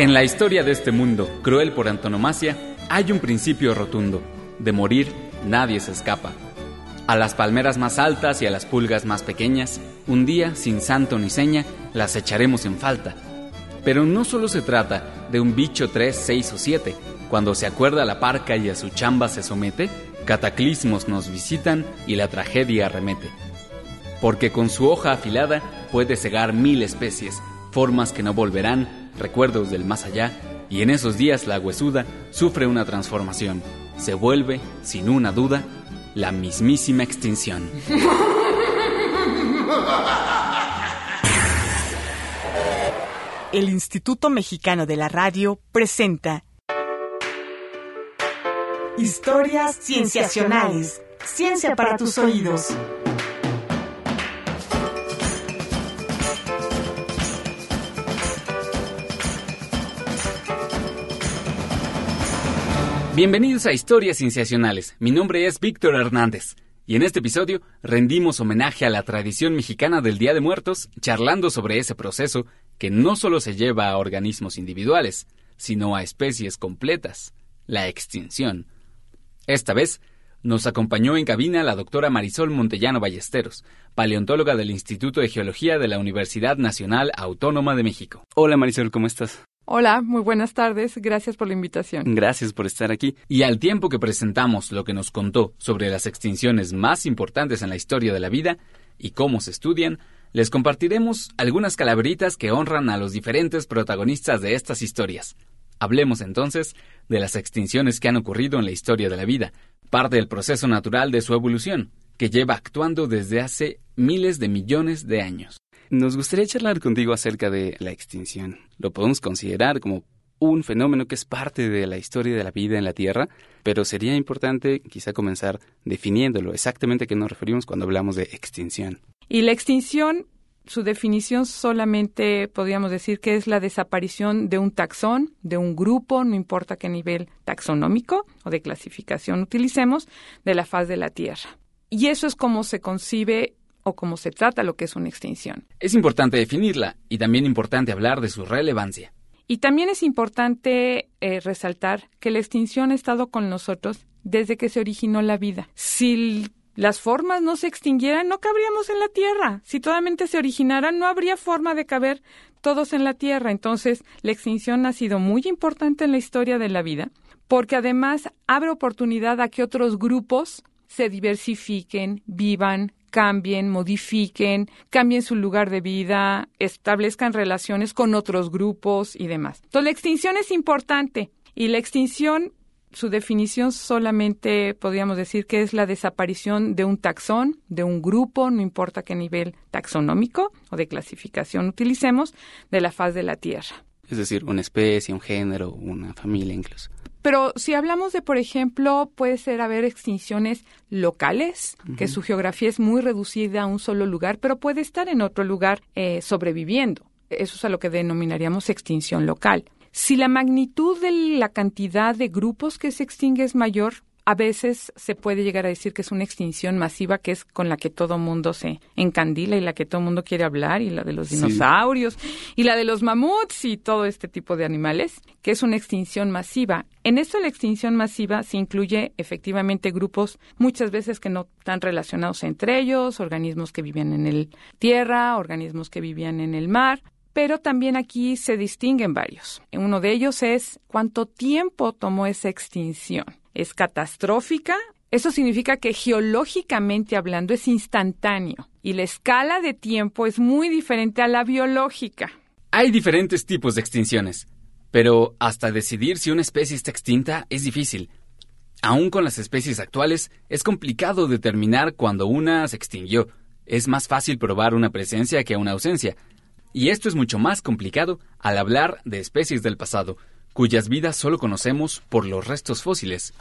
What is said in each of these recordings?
En la historia de este mundo, cruel por antonomasia, hay un principio rotundo. De morir, nadie se escapa. A las palmeras más altas y a las pulgas más pequeñas, un día, sin santo ni seña, las echaremos en falta. Pero no solo se trata de un bicho 3, 6 o 7. Cuando se acuerda la parca y a su chamba se somete, cataclismos nos visitan y la tragedia arremete. Porque con su hoja afilada puede cegar mil especies, formas que no volverán, recuerdos del más allá, y en esos días la huesuda sufre una transformación. Se vuelve, sin una duda, la mismísima extinción. El Instituto Mexicano de la Radio presenta Historias Cienciacionales. Ciencia para tus oídos. Bienvenidos a Historias Cienciacionales. Mi nombre es Víctor Hernández. Y en este episodio rendimos homenaje a la tradición mexicana del Día de Muertos, charlando sobre ese proceso que no solo se lleva a organismos individuales, sino a especies completas, la extinción. Esta vez nos acompañó en cabina la doctora Marisol Montellano Ballesteros, paleontóloga del Instituto de Geología de la Universidad Nacional Autónoma de México. Hola Marisol, ¿cómo estás? Hola, muy buenas tardes. Gracias por la invitación. Gracias por estar aquí. Y al tiempo que presentamos lo que nos contó sobre las extinciones más importantes en la historia de la vida y cómo se estudian, les compartiremos algunas calaveritas que honran a los diferentes protagonistas de estas historias. Hablemos entonces de las extinciones que han ocurrido en la historia de la vida, parte del proceso natural de su evolución, que lleva actuando desde hace miles de millones de años. Nos gustaría charlar contigo acerca de la extinción. Lo podemos considerar como un fenómeno que es parte de la historia de la vida en la Tierra, pero sería importante quizá comenzar definiéndolo exactamente a qué nos referimos cuando hablamos de extinción. Y la extinción, su definición solamente podríamos decir que es la desaparición de un taxón, de un grupo, no importa qué nivel taxonómico o de clasificación utilicemos, de la faz de la Tierra. Y eso es como se concibe o cómo se trata lo que es una extinción. Es importante definirla y también importante hablar de su relevancia. Y también es importante eh, resaltar que la extinción ha estado con nosotros desde que se originó la vida. Si las formas no se extinguieran, no cabríamos en la Tierra. Si totalmente se originaran, no habría forma de caber todos en la Tierra. Entonces, la extinción ha sido muy importante en la historia de la vida, porque además abre oportunidad a que otros grupos se diversifiquen, vivan, cambien, modifiquen, cambien su lugar de vida, establezcan relaciones con otros grupos y demás. Entonces, la extinción es importante y la extinción, su definición solamente podríamos decir que es la desaparición de un taxón, de un grupo, no importa qué nivel taxonómico o de clasificación utilicemos, de la faz de la Tierra. Es decir, una especie, un género, una familia incluso. Pero si hablamos de, por ejemplo, puede ser haber extinciones locales, que su geografía es muy reducida a un solo lugar, pero puede estar en otro lugar eh, sobreviviendo. Eso es a lo que denominaríamos extinción local. Si la magnitud de la cantidad de grupos que se extingue es mayor, a veces se puede llegar a decir que es una extinción masiva que es con la que todo mundo se encandila y la que todo mundo quiere hablar y la de los dinosaurios y la de los mamuts y todo este tipo de animales, que es una extinción masiva. En esto la extinción masiva se incluye efectivamente grupos muchas veces que no están relacionados entre ellos, organismos que vivían en el tierra, organismos que vivían en el mar, pero también aquí se distinguen varios. Uno de ellos es cuánto tiempo tomó esa extinción es catastrófica, eso significa que geológicamente hablando es instantáneo y la escala de tiempo es muy diferente a la biológica. Hay diferentes tipos de extinciones, pero hasta decidir si una especie está extinta es difícil. Aún con las especies actuales, es complicado determinar cuándo una se extinguió. Es más fácil probar una presencia que una ausencia. Y esto es mucho más complicado al hablar de especies del pasado, cuyas vidas solo conocemos por los restos fósiles.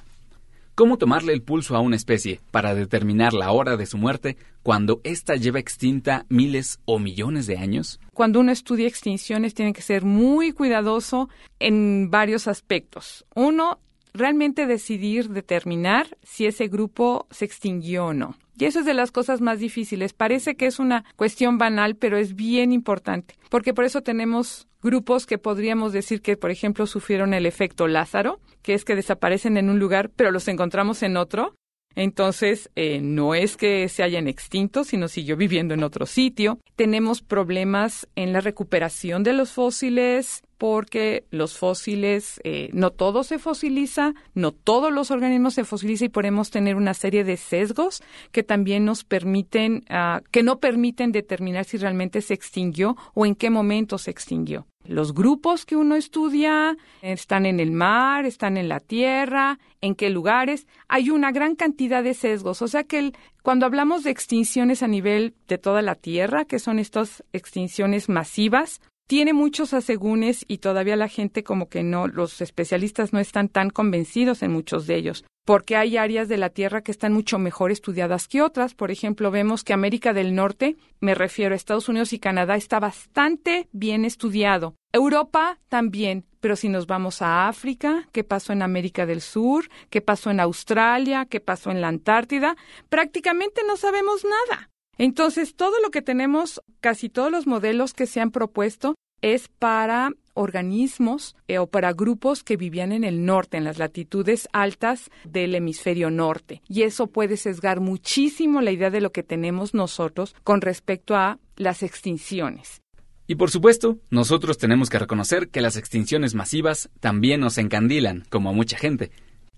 ¿Cómo tomarle el pulso a una especie para determinar la hora de su muerte cuando ésta lleva extinta miles o millones de años? Cuando uno estudia extinciones tiene que ser muy cuidadoso en varios aspectos. Uno, realmente decidir determinar si ese grupo se extinguió o no. Y eso es de las cosas más difíciles. Parece que es una cuestión banal, pero es bien importante, porque por eso tenemos grupos que podríamos decir que, por ejemplo, sufrieron el efecto Lázaro, que es que desaparecen en un lugar, pero los encontramos en otro. Entonces, eh, no es que se hayan extinto, sino siguió viviendo en otro sitio. Tenemos problemas en la recuperación de los fósiles, porque los fósiles, eh, no todo se fosiliza, no todos los organismos se fosilizan y podemos tener una serie de sesgos que también nos permiten, uh, que no permiten determinar si realmente se extinguió o en qué momento se extinguió. Los grupos que uno estudia están en el mar, están en la tierra, en qué lugares. Hay una gran cantidad de sesgos. O sea que cuando hablamos de extinciones a nivel de toda la tierra, que son estas extinciones masivas, tiene muchos asegúnes y todavía la gente como que no, los especialistas no están tan convencidos en muchos de ellos, porque hay áreas de la Tierra que están mucho mejor estudiadas que otras. Por ejemplo, vemos que América del Norte, me refiero a Estados Unidos y Canadá, está bastante bien estudiado. Europa también, pero si nos vamos a África, qué pasó en América del Sur, qué pasó en Australia, qué pasó en la Antártida, prácticamente no sabemos nada. Entonces, todo lo que tenemos, casi todos los modelos que se han propuesto, es para organismos eh, o para grupos que vivían en el norte, en las latitudes altas del hemisferio norte. Y eso puede sesgar muchísimo la idea de lo que tenemos nosotros con respecto a las extinciones. Y por supuesto, nosotros tenemos que reconocer que las extinciones masivas también nos encandilan, como a mucha gente.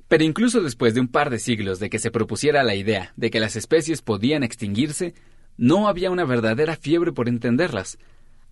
Pero incluso después de un par de siglos de que se propusiera la idea de que las especies podían extinguirse, no había una verdadera fiebre por entenderlas,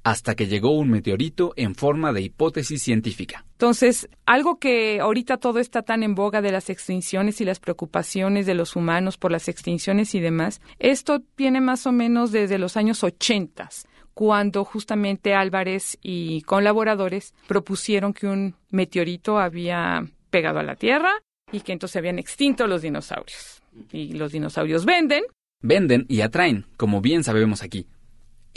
hasta que llegó un meteorito en forma de hipótesis científica. Entonces, algo que ahorita todo está tan en boga de las extinciones y las preocupaciones de los humanos por las extinciones y demás, esto viene más o menos desde los años 80, cuando justamente Álvarez y colaboradores propusieron que un meteorito había pegado a la Tierra y que entonces habían extinto los dinosaurios. Y los dinosaurios venden, Venden y atraen, como bien sabemos aquí.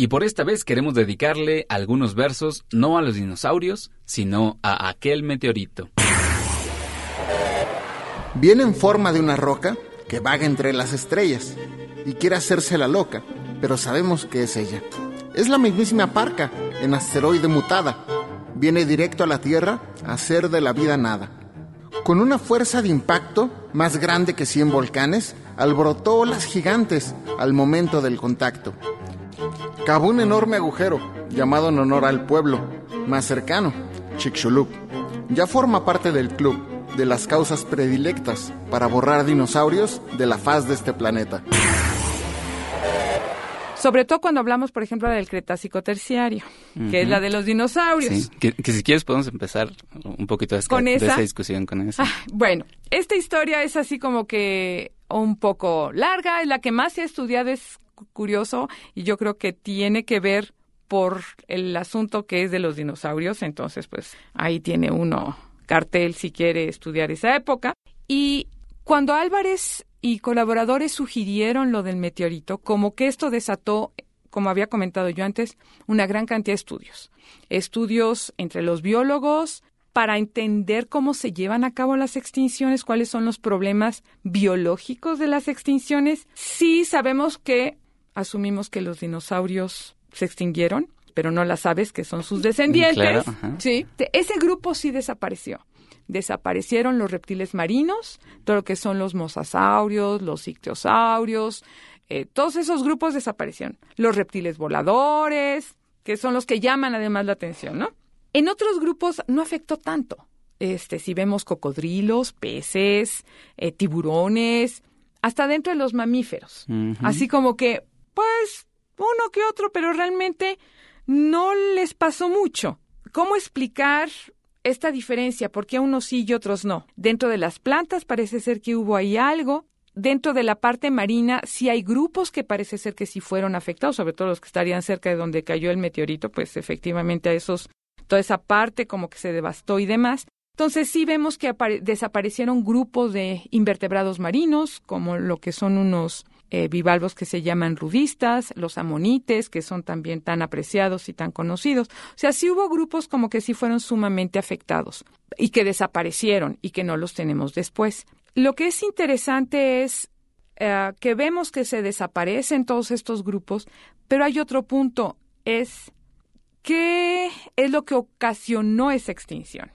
Y por esta vez queremos dedicarle algunos versos no a los dinosaurios, sino a aquel meteorito. Viene en forma de una roca que vaga entre las estrellas y quiere hacerse la loca, pero sabemos que es ella. Es la mismísima Parca, en asteroide mutada. Viene directo a la Tierra a hacer de la vida nada. Con una fuerza de impacto más grande que 100 volcanes, alborotó olas gigantes al momento del contacto. Cavó un enorme agujero, llamado en honor al pueblo más cercano, Chicxulub. Ya forma parte del club de las causas predilectas para borrar dinosaurios de la faz de este planeta. Sobre todo cuando hablamos, por ejemplo, del Cretácico terciario, que es la de los dinosaurios. Sí, que, que, si quieres podemos empezar un poquito de, ¿Con de esa? esa discusión con eso. Ah, bueno, esta historia es así como que un poco larga, es la que más se ha estudiado, es curioso, y yo creo que tiene que ver por el asunto que es de los dinosaurios, entonces pues ahí tiene uno cartel si quiere estudiar esa época. Y cuando Álvarez y colaboradores sugirieron lo del meteorito, como que esto desató, como había comentado yo antes, una gran cantidad de estudios. Estudios entre los biólogos para entender cómo se llevan a cabo las extinciones, cuáles son los problemas biológicos de las extinciones. Sí sabemos que asumimos que los dinosaurios se extinguieron, pero no las aves que son sus descendientes. Claro, sí, ese grupo sí desapareció desaparecieron los reptiles marinos, todo lo que son los mosasaurios, los ictiosaurios, eh, todos esos grupos desaparecieron. Los reptiles voladores, que son los que llaman además la atención, ¿no? En otros grupos no afectó tanto. Este, si vemos cocodrilos, peces, eh, tiburones, hasta dentro de los mamíferos. Así como que, uno que otro, pero realmente no les pasó mucho. ¿Cómo explicar esta diferencia? ¿Por qué unos sí y otros no? Dentro de las plantas parece ser que hubo ahí algo. Dentro de la parte marina sí hay grupos que parece ser que sí fueron afectados, sobre todo los que estarían cerca de donde cayó el meteorito, pues efectivamente a esos, toda esa parte como que se devastó y demás. Entonces sí vemos que apare- desaparecieron grupos de invertebrados marinos, como lo que son unos eh, bivalvos que se llaman rudistas, los amonites, que son también tan apreciados y tan conocidos. O sea, sí hubo grupos como que sí fueron sumamente afectados y que desaparecieron y que no los tenemos después. Lo que es interesante es eh, que vemos que se desaparecen todos estos grupos, pero hay otro punto, es qué es lo que ocasionó esa extinción.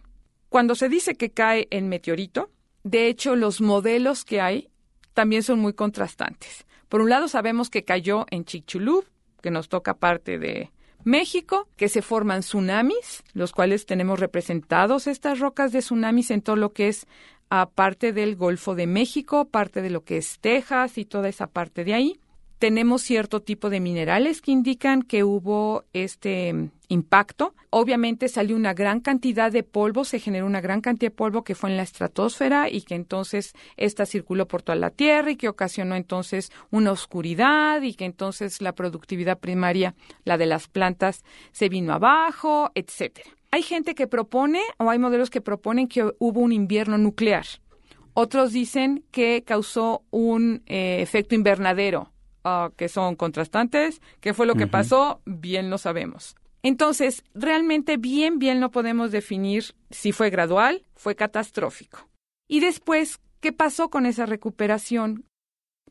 Cuando se dice que cae el meteorito, de hecho los modelos que hay también son muy contrastantes. Por un lado sabemos que cayó en Chicxulub, que nos toca parte de México, que se forman tsunamis, los cuales tenemos representados estas rocas de tsunamis en todo lo que es aparte del Golfo de México, parte de lo que es Texas y toda esa parte de ahí. Tenemos cierto tipo de minerales que indican que hubo este impacto. Obviamente salió una gran cantidad de polvo, se generó una gran cantidad de polvo que fue en la estratosfera y que entonces esta circuló por toda la Tierra y que ocasionó entonces una oscuridad y que entonces la productividad primaria, la de las plantas, se vino abajo, etcétera. Hay gente que propone o hay modelos que proponen que hubo un invierno nuclear. Otros dicen que causó un eh, efecto invernadero, ah, que son contrastantes. ¿Qué fue lo que pasó? Bien lo sabemos. Entonces, realmente bien, bien no podemos definir si fue gradual, fue catastrófico. Y después, ¿qué pasó con esa recuperación?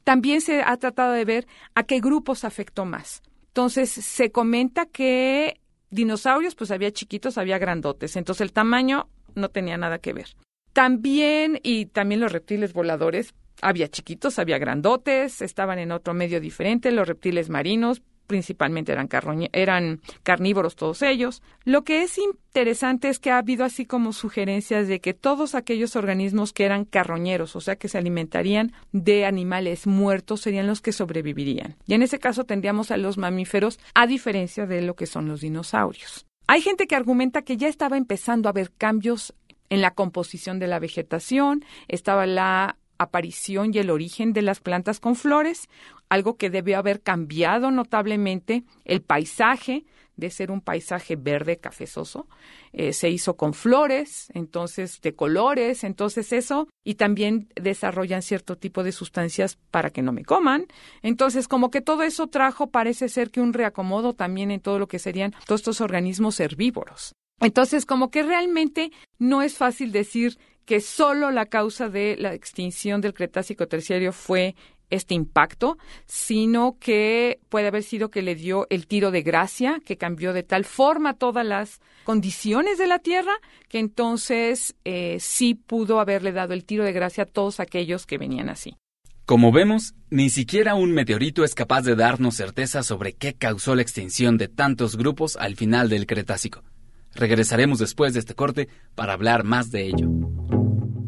También se ha tratado de ver a qué grupos afectó más. Entonces, se comenta que dinosaurios, pues había chiquitos, había grandotes. Entonces el tamaño no tenía nada que ver. También, y también los reptiles voladores, había chiquitos, había grandotes, estaban en otro medio diferente, los reptiles marinos, principalmente eran, eran carnívoros todos ellos. Lo que es interesante es que ha habido así como sugerencias de que todos aquellos organismos que eran carroñeros, o sea, que se alimentarían de animales muertos, serían los que sobrevivirían. Y en ese caso tendríamos a los mamíferos, a diferencia de lo que son los dinosaurios. Hay gente que argumenta que ya estaba empezando a haber cambios en la composición de la vegetación, estaba la aparición y el origen de las plantas con flores, algo que debió haber cambiado notablemente el paisaje de ser un paisaje verde cafezoso, eh, se hizo con flores, entonces de colores, entonces eso, y también desarrollan cierto tipo de sustancias para que no me coman. Entonces, como que todo eso trajo, parece ser que un reacomodo también en todo lo que serían todos estos organismos herbívoros. Entonces, como que realmente no es fácil decir que solo la causa de la extinción del Cretácico terciario fue este impacto, sino que puede haber sido que le dio el tiro de gracia, que cambió de tal forma todas las condiciones de la Tierra, que entonces eh, sí pudo haberle dado el tiro de gracia a todos aquellos que venían así. Como vemos, ni siquiera un meteorito es capaz de darnos certeza sobre qué causó la extinción de tantos grupos al final del Cretácico. Regresaremos después de este corte para hablar más de ello.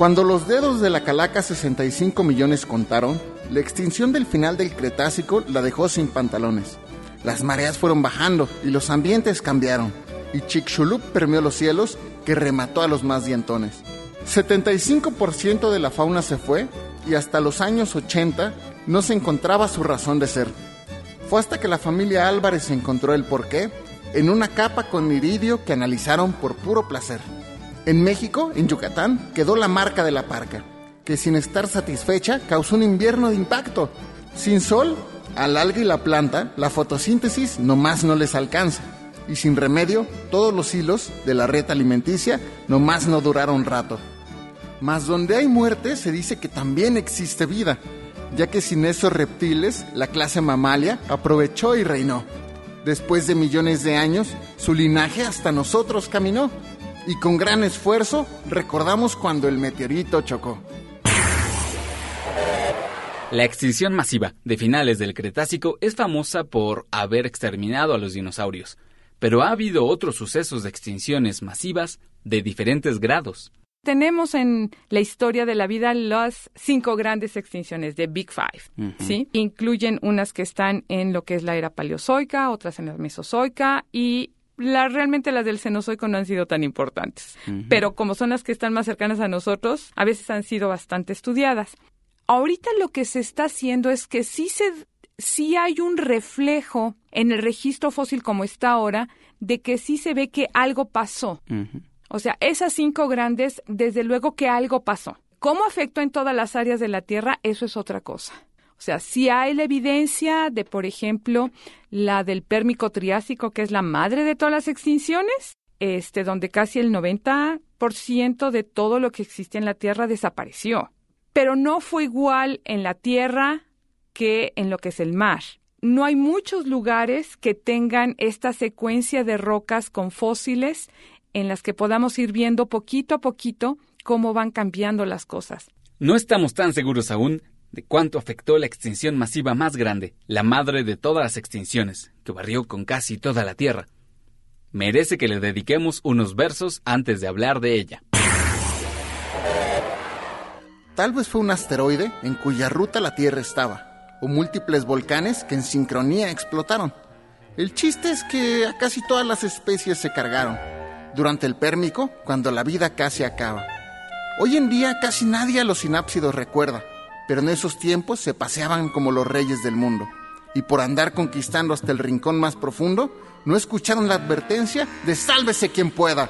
Cuando los dedos de la calaca 65 millones contaron, la extinción del final del Cretácico la dejó sin pantalones. Las mareas fueron bajando y los ambientes cambiaron, y Chicxulub permeó los cielos que remató a los más dientones. 75% de la fauna se fue y hasta los años 80 no se encontraba su razón de ser. Fue hasta que la familia Álvarez encontró el porqué en una capa con iridio que analizaron por puro placer. En México, en Yucatán, quedó la marca de la parca, que sin estar satisfecha causó un invierno de impacto. Sin sol, al alga y la planta, la fotosíntesis nomás no les alcanza. Y sin remedio, todos los hilos de la red alimenticia nomás no duraron rato. Mas donde hay muerte se dice que también existe vida, ya que sin esos reptiles la clase mamalia aprovechó y reinó. Después de millones de años, su linaje hasta nosotros caminó y con gran esfuerzo recordamos cuando el meteorito chocó. La extinción masiva de finales del Cretácico es famosa por haber exterminado a los dinosaurios, pero ha habido otros sucesos de extinciones masivas de diferentes grados. Tenemos en la historia de la vida las cinco grandes extinciones de Big Five, ¿sí? Incluyen unas que están en lo que es la era paleozoica, otras en la mesozoica y realmente las del Cenozoico no han sido tan importantes, pero como son las que están más cercanas a nosotros, a veces han sido bastante estudiadas. Ahorita lo que se está haciendo es que sí, se, sí hay un reflejo en el registro fósil como está ahora de que sí se ve que algo pasó. O sea, esas cinco grandes, desde luego que algo pasó. ¿Cómo afectó en todas las áreas de la Tierra? Eso es otra cosa. O sea, si hay la evidencia de, por ejemplo, la del Pérmico Triásico, que es la madre de todas las extinciones, este, donde casi el 90% de todo lo que existe en la Tierra desapareció. Pero no fue igual en la Tierra que en lo que es el mar. No hay muchos lugares que tengan esta secuencia de rocas con fósiles en las que podamos ir viendo poquito a poquito cómo van cambiando las cosas. No estamos tan seguros aún de cuánto afectó la extinción masiva más grande, la madre de todas las extinciones, que barrió con casi toda la Tierra. Merece que le dediquemos unos versos antes de hablar de ella. Tal vez fue un asteroide en cuya ruta la Tierra estaba, o múltiples volcanes que en sincronía explotaron. El chiste es que a casi todas las especies se cargaron, durante el Pérmico, cuando la vida casi acaba. Hoy en día casi nadie a los sinápsidos recuerda, pero en esos tiempos se paseaban como los reyes del mundo, y por andar conquistando hasta el rincón más profundo, no escucharon la advertencia de sálvese quien pueda.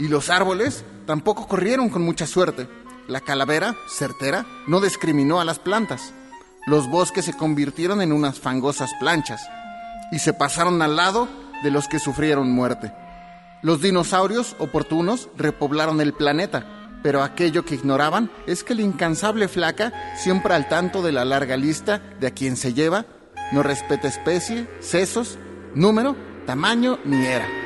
Y los árboles tampoco corrieron con mucha suerte. La calavera, certera, no discriminó a las plantas. Los bosques se convirtieron en unas fangosas planchas y se pasaron al lado de los que sufrieron muerte. Los dinosaurios oportunos repoblaron el planeta, pero aquello que ignoraban es que la incansable flaca, siempre al tanto de la larga lista de a quien se lleva, no respeta especie, sesos, número tamaño ni era.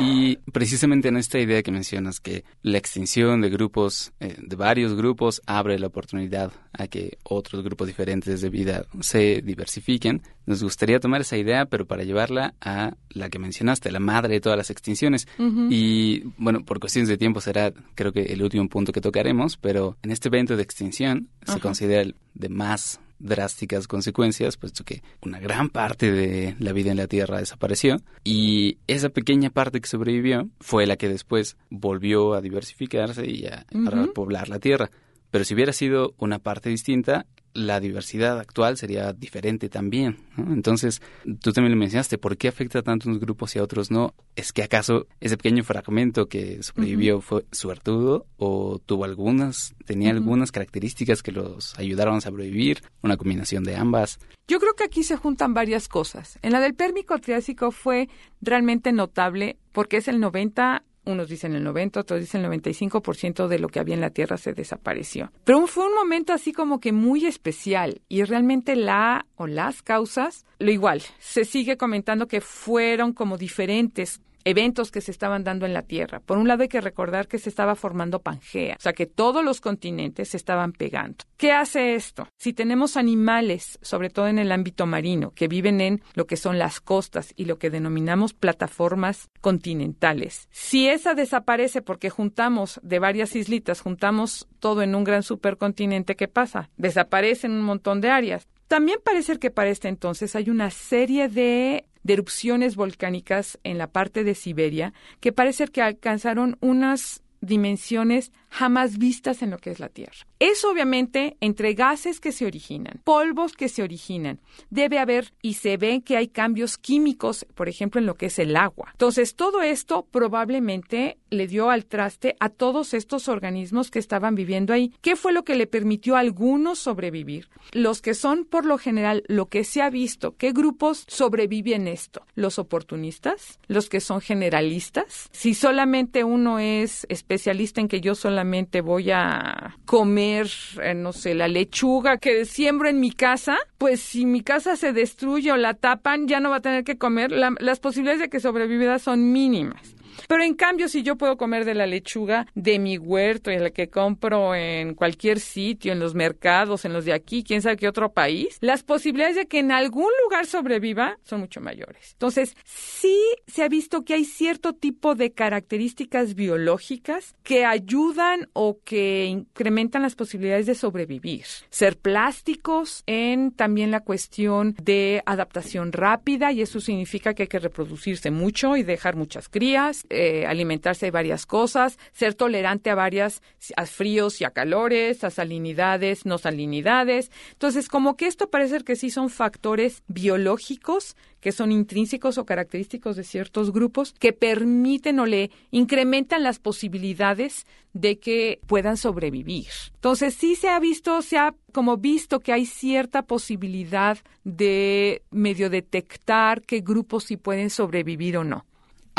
Y precisamente en esta idea que mencionas, que la extinción de grupos, eh, de varios grupos, abre la oportunidad a que otros grupos diferentes de vida se diversifiquen, nos gustaría tomar esa idea, pero para llevarla a la que mencionaste, la madre de todas las extinciones. Y bueno, por cuestiones de tiempo será, creo que el último punto que tocaremos, pero en este evento de extinción se considera el de más drásticas consecuencias, puesto que una gran parte de la vida en la Tierra desapareció y esa pequeña parte que sobrevivió fue la que después volvió a diversificarse y a, poblar la Tierra. Pero si hubiera sido una parte distinta, la diversidad actual sería diferente también. Entonces, tú también lo mencionaste, ¿por qué afecta tanto a unos grupos y a otros no? ¿Es que acaso ese pequeño fragmento que sobrevivió fue suertudo o tuvo algunas, tenía algunas características que los ayudaron a sobrevivir? ¿Una combinación de ambas? Yo creo que aquí se juntan varias cosas. En la del Pérmico Triásico fue realmente notable porque es el 90 unos dicen el 90, otros dicen el 95% de lo que había en la Tierra se desapareció. Pero fue un momento así como que muy especial y realmente la o las causas, lo igual, se sigue comentando que fueron como diferentes eventos que se estaban dando en la Tierra. Por un lado hay que recordar que se estaba formando Pangea, o sea que todos los continentes se estaban pegando. ¿Qué hace esto? Si tenemos animales, sobre todo en el ámbito marino, que viven en lo que son las costas y lo que denominamos plataformas continentales, si esa desaparece porque juntamos de varias islitas, juntamos todo en un gran supercontinente, ¿qué pasa? Desaparecen un montón de áreas. También parece que para este entonces hay una serie de de erupciones volcánicas en la parte de Siberia que parece que alcanzaron unas dimensiones jamás vistas en lo que es la Tierra. Es obviamente entre gases que se originan, polvos que se originan. Debe haber y se ve que hay cambios químicos, por ejemplo, en lo que es el agua. Entonces, todo esto probablemente le dio al traste a todos estos organismos que estaban viviendo ahí. ¿Qué fue lo que le permitió a algunos sobrevivir? Los que son, por lo general, lo que se ha visto, ¿qué grupos sobreviven esto? Los oportunistas, los que son generalistas. Si solamente uno es especialista en que yo solamente voy a comer, eh, no sé, la lechuga que siembro en mi casa, pues si mi casa se destruye o la tapan, ya no va a tener que comer. las posibilidades de que sobreviva son mínimas. Pero en cambio, si yo puedo comer de la lechuga de mi huerto y la que compro en cualquier sitio, en los mercados, en los de aquí, quién sabe qué otro país, las posibilidades de que en algún lugar sobreviva son mucho mayores. Entonces, sí se ha visto que hay cierto tipo de características biológicas que ayudan o que incrementan las posibilidades de sobrevivir. Ser plásticos en también la cuestión de adaptación rápida y eso significa que hay que reproducirse mucho y dejar muchas crías eh, alimentarse de varias cosas, ser tolerante a varias, a fríos y a calores, a salinidades, no salinidades. Entonces, como que esto parece que sí son factores biológicos que son intrínsecos o característicos de ciertos grupos que permiten o le incrementan las posibilidades de que puedan sobrevivir. Entonces, sí se ha visto, se ha como visto que hay cierta posibilidad de medio detectar qué grupos sí pueden sobrevivir o no.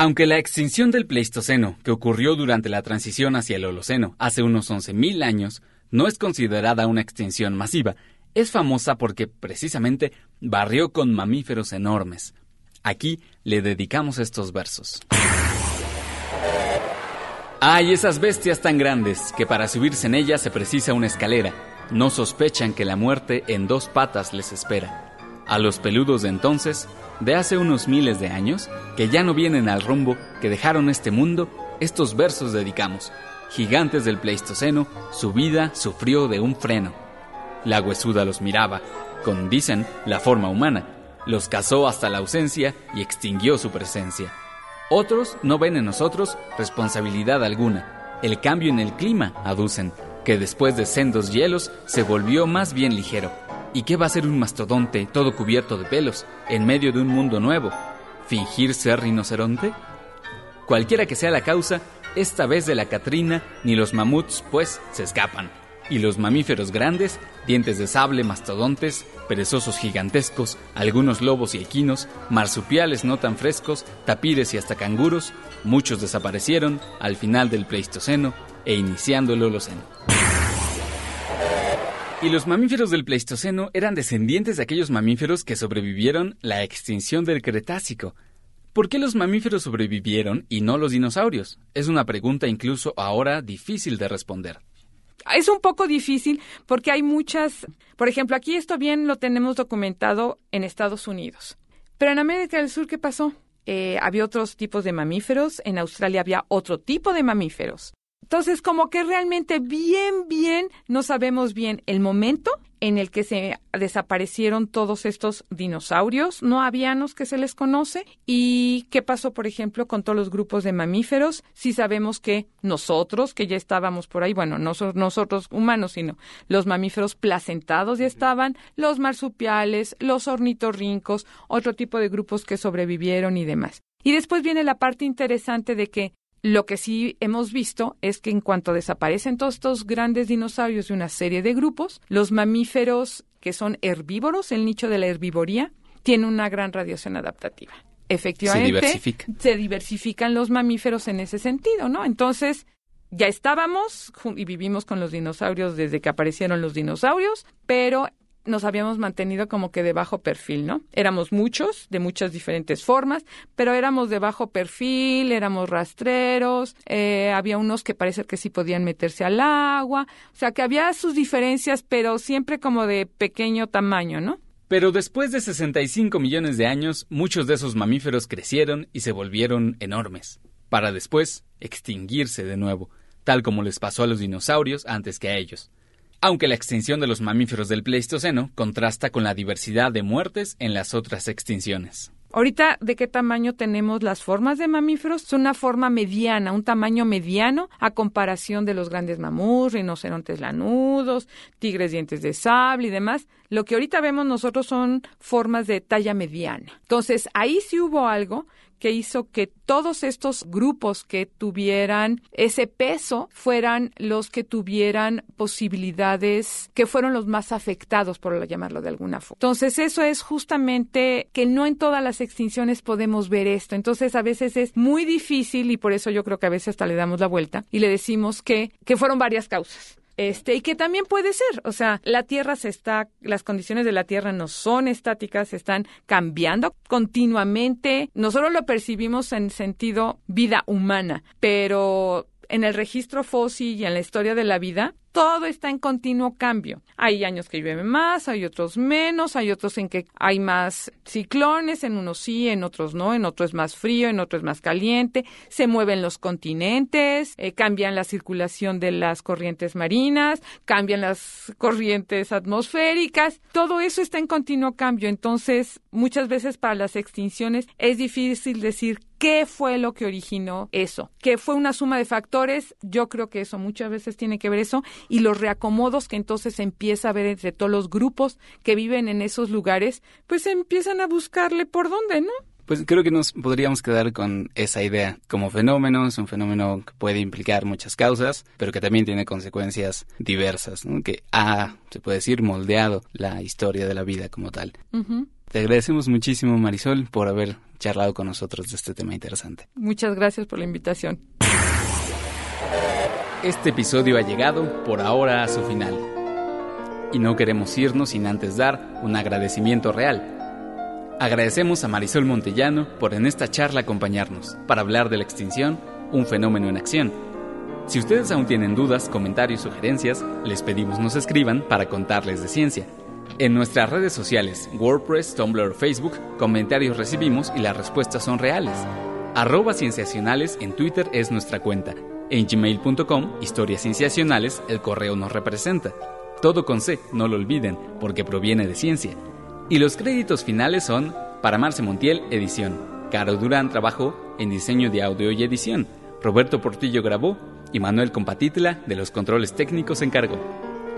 Aunque la extinción del Pleistoceno, que ocurrió durante la transición hacia el Holoceno hace unos 11.000 años, no es considerada una extinción masiva, es famosa porque precisamente barrió con mamíferos enormes. Aquí le dedicamos estos versos. Hay esas bestias tan grandes que para subirse en ellas se precisa una escalera. No sospechan que la muerte en dos patas les espera. A los peludos de entonces, de hace unos miles de años, que ya no vienen al rumbo, que dejaron este mundo, estos versos dedicamos. Gigantes del Pleistoceno, su vida sufrió de un freno. La huesuda los miraba, con, dicen, la forma humana, los cazó hasta la ausencia y extinguió su presencia. Otros no ven en nosotros responsabilidad alguna. El cambio en el clima, aducen, que después de sendos hielos se volvió más bien ligero. ¿Y qué va a ser un mastodonte todo cubierto de pelos, en medio de un mundo nuevo? ¿Fingir ser rinoceronte? Cualquiera que sea la causa, esta vez de la Catrina, ni los mamuts, pues, se escapan y los mamíferos grandes, dientes de sable, mastodontes, perezosos gigantescos, algunos lobos y equinos, marsupiales no tan frescos, tapires y hasta canguros, muchos desaparecieron al final del Pleistoceno e iniciando el Holoceno. Y los mamíferos del Pleistoceno eran descendientes de aquellos mamíferos que sobrevivieron la extinción del Cretácico. ¿Por qué los mamíferos sobrevivieron y no los dinosaurios? Es una pregunta incluso ahora difícil de responder es un poco difícil porque hay muchas, por ejemplo, aquí esto bien lo tenemos documentado en Estados Unidos. Pero en América del Sur, ¿qué pasó? Eh, había otros tipos de mamíferos, en Australia había otro tipo de mamíferos. Entonces, como que realmente bien, bien, no sabemos bien el momento en el que se desaparecieron todos estos dinosaurios no avianos que se les conoce y qué pasó, por ejemplo, con todos los grupos de mamíferos. Si sabemos que nosotros, que ya estábamos por ahí, bueno, no nosotros humanos, sino los mamíferos placentados ya estaban, los marsupiales, los ornitorrincos, otro tipo de grupos que sobrevivieron y demás. Y después viene la parte interesante de que lo que sí hemos visto es que en cuanto desaparecen todos estos grandes dinosaurios de una serie de grupos, los mamíferos que son herbívoros, el nicho de la herbivoría, tienen una gran radiación adaptativa. Efectivamente, se, diversifican los mamíferos en ese sentido, ¿no? Entonces, ya estábamos y vivimos con los dinosaurios desde que aparecieron los dinosaurios, pero nos habíamos mantenido como que de bajo perfil, ¿no? Éramos muchos, de muchas diferentes formas, pero éramos de bajo perfil, éramos rastreros, eh, había unos que parece que sí podían meterse al agua, o sea que había sus diferencias, pero siempre como de pequeño tamaño, ¿no? Pero después de 65 millones de años, muchos de esos mamíferos crecieron y se volvieron enormes, para después extinguirse de nuevo, tal como les pasó a los dinosaurios antes que a ellos aunque la extinción de los mamíferos del Pleistoceno contrasta con la diversidad de muertes en las otras extinciones. Ahorita, ¿de qué tamaño tenemos las formas de mamíferos? Es una forma mediana, un tamaño mediano a comparación de los grandes mamuts, rinocerontes lanudos, tigres dientes de sable y demás. Lo que ahorita vemos nosotros son formas de talla mediana. Entonces, ahí sí hubo algo que hizo que todos estos grupos que tuvieran ese peso fueran los que tuvieran posibilidades, que fueron los más afectados, por llamarlo de alguna forma. Entonces, eso es justamente que no en todas las extinciones podemos ver esto. Entonces, a veces es muy difícil y por eso yo creo que a veces hasta le damos la vuelta y le decimos que, que fueron varias causas. Este, y que también puede ser, o sea, la Tierra se está, las condiciones de la Tierra no son estáticas, están cambiando continuamente. Nosotros lo percibimos en sentido vida humana, pero en el registro fósil y en la historia de la vida, todo está en continuo cambio. Hay años que llueve más, hay otros menos, hay otros en que hay más ciclones, en unos sí, en otros no, en otros es más frío, en otros es más caliente, se mueven los continentes, eh, cambian la circulación de las corrientes marinas, cambian las corrientes atmosféricas, todo eso está en continuo cambio. Entonces, muchas veces para las extinciones es difícil decir ¿Qué fue lo que originó eso? ¿Qué fue una suma de factores? Yo creo que eso muchas veces tiene que ver eso y los reacomodos que entonces empieza a ver entre todos los grupos que viven en esos lugares, pues empiezan a buscarle por dónde, ¿no? Pues creo que nos podríamos quedar con esa idea. Como fenómeno, es un fenómeno que puede implicar muchas causas, pero que también tiene consecuencias diversas, ¿no? que ha, se puede decir, moldeado la historia de la vida como tal. Te agradecemos muchísimo, Marisol, por haber charlado con nosotros de este tema interesante. Muchas gracias por la invitación. Este episodio ha llegado por ahora a su final. Y no queremos irnos sin antes dar un agradecimiento real. Agradecemos a Marisol Montellano por en esta charla acompañarnos para hablar de la extinción, un fenómeno en acción. Si ustedes aún tienen dudas, comentarios, sugerencias, les pedimos nos escriban para contarles de ciencia. En nuestras redes sociales, WordPress, Tumblr, Facebook, comentarios recibimos y las respuestas son reales. Arroba Cienciacionales en Twitter es nuestra cuenta. En gmail.com, historias cienciacionales, el correo nos representa. Todo con C, no lo olviden, porque proviene de ciencia. Y los créditos finales son para Marce Montiel, edición. Caro Durán trabajó en diseño de audio y edición. Roberto Portillo grabó y Manuel Compatitla de los controles técnicos se encargó.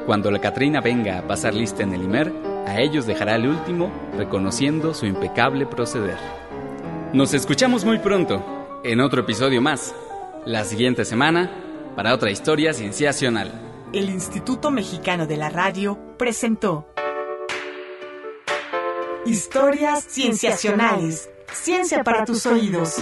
Cuando la Catrina venga a pasar lista en el IMER, a ellos dejará el último, reconociendo su impecable proceder. Nos escuchamos muy pronto, en otro episodio más, la siguiente semana, para otra historia cienciacional. El Instituto Mexicano de la Radio presentó Historias Cienciacionales. Ciencia para tus oídos.